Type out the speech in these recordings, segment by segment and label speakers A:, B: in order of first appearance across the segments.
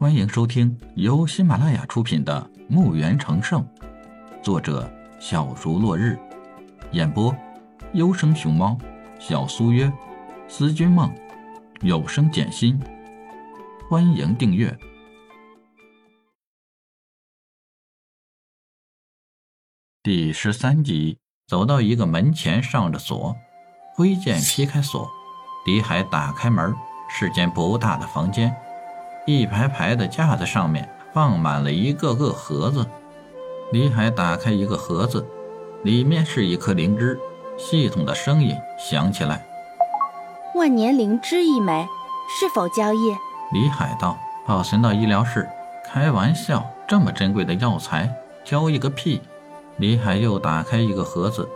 A: 欢迎收听由喜马拉雅出品的《墓园成圣》，作者小竹落日，演播优生熊猫、小苏约、思君梦、有声简心。欢迎订阅第十三集。走到一个门前，上着锁，挥剑劈开锁，李海打开门，是间不大的房间，一排排的架子上面放满了一个个盒子。李海打开一个盒子，里面是一颗灵芝，系统的声音响起来：“
B: 万年灵芝一枚，是否交易？”
A: 李海道：“保存到医疗室，开玩笑，这么珍贵的药材，交易个屁！”李海又打开一个盒子，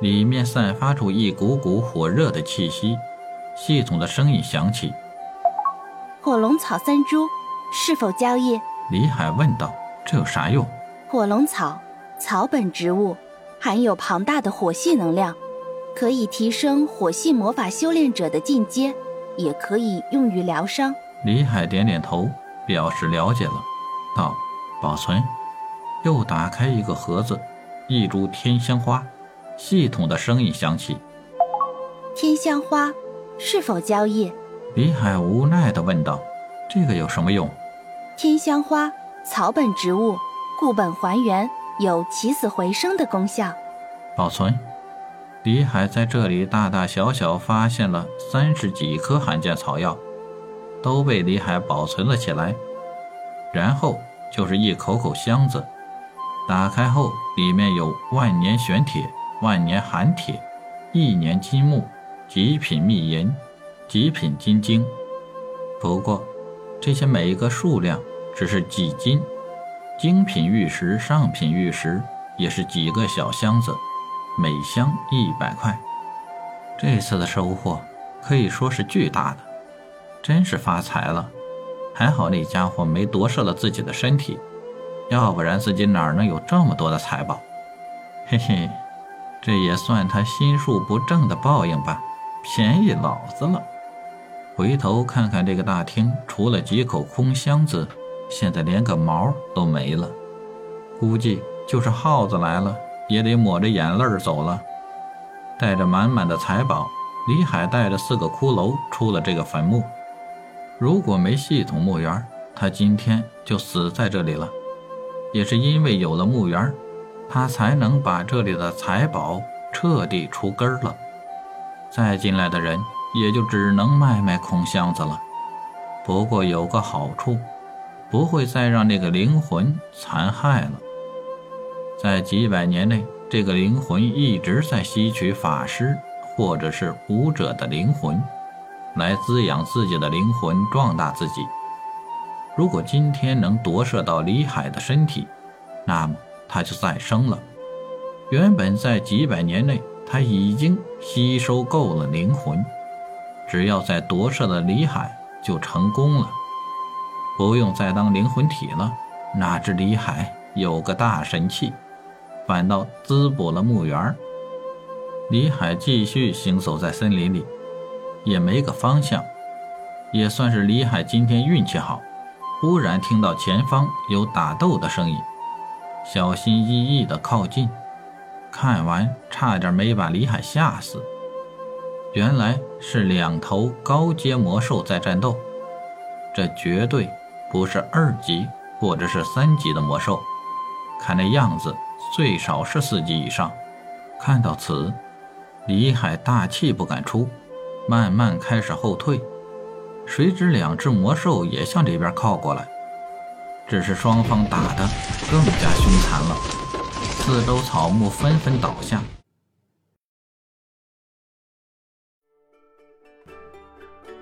A: 里面散发出一股股火热的气息。系统的声音响起：“
B: 火龙草三株，是否交易？”
A: 李海问道：“这有啥用？”
B: 火龙草，草本植物，含有庞大的火系能量，可以提升火系魔法修炼者的进阶，也可以用于疗伤。
A: 李海点点头，表示了解了，道：“保存。”又打开一个盒子。一株天香花，系统的声音响起。
B: 天香花是否交易？
A: 李海无奈地问道：“这个有什么用？”
B: 天香花，草本植物，固本还原，有起死回生的功效。
A: 保存。李海在这里大大小小发现了三十几颗罕见草药，都被李海保存了起来。然后就是一口口箱子。打开后，里面有万年玄铁、万年寒铁、一年金木、极品秘银、极品金晶。不过，这些每一个数量只是几斤，精品玉石、上品玉石也是几个小箱子，每箱一百块。这次的收获可以说是巨大的，真是发财了。还好那家伙没夺舍了自己的身体。要不然自己哪能有这么多的财宝？嘿嘿，这也算他心术不正的报应吧，便宜老子了。回头看看这个大厅，除了几口空箱子，现在连个毛都没了。估计就是耗子来了，也得抹着眼泪走了。带着满满的财宝，李海带着四个骷髅出了这个坟墓。如果没系统墓园，他今天就死在这里了。也是因为有了墓园，他才能把这里的财宝彻底除根了。再进来的人也就只能卖卖空箱子了。不过有个好处，不会再让那个灵魂残害了。在几百年内，这个灵魂一直在吸取法师或者是武者的灵魂，来滋养自己的灵魂，壮大自己。如果今天能夺舍到李海的身体，那么他就再生了。原本在几百年内，他已经吸收够了灵魂，只要再夺舍了李海，就成功了，不用再当灵魂体了。哪知李海有个大神器，反倒滋补了墓园。李海继续行走在森林里，也没个方向，也算是李海今天运气好。忽然听到前方有打斗的声音，小心翼翼地靠近，看完差点没把李海吓死。原来是两头高阶魔兽在战斗，这绝对不是二级或者是三级的魔兽，看那样子最少是四级以上。看到此，李海大气不敢出，慢慢开始后退。谁知两只魔兽也向这边靠过来，只是双方打得更加凶残了，四周草木纷纷倒下。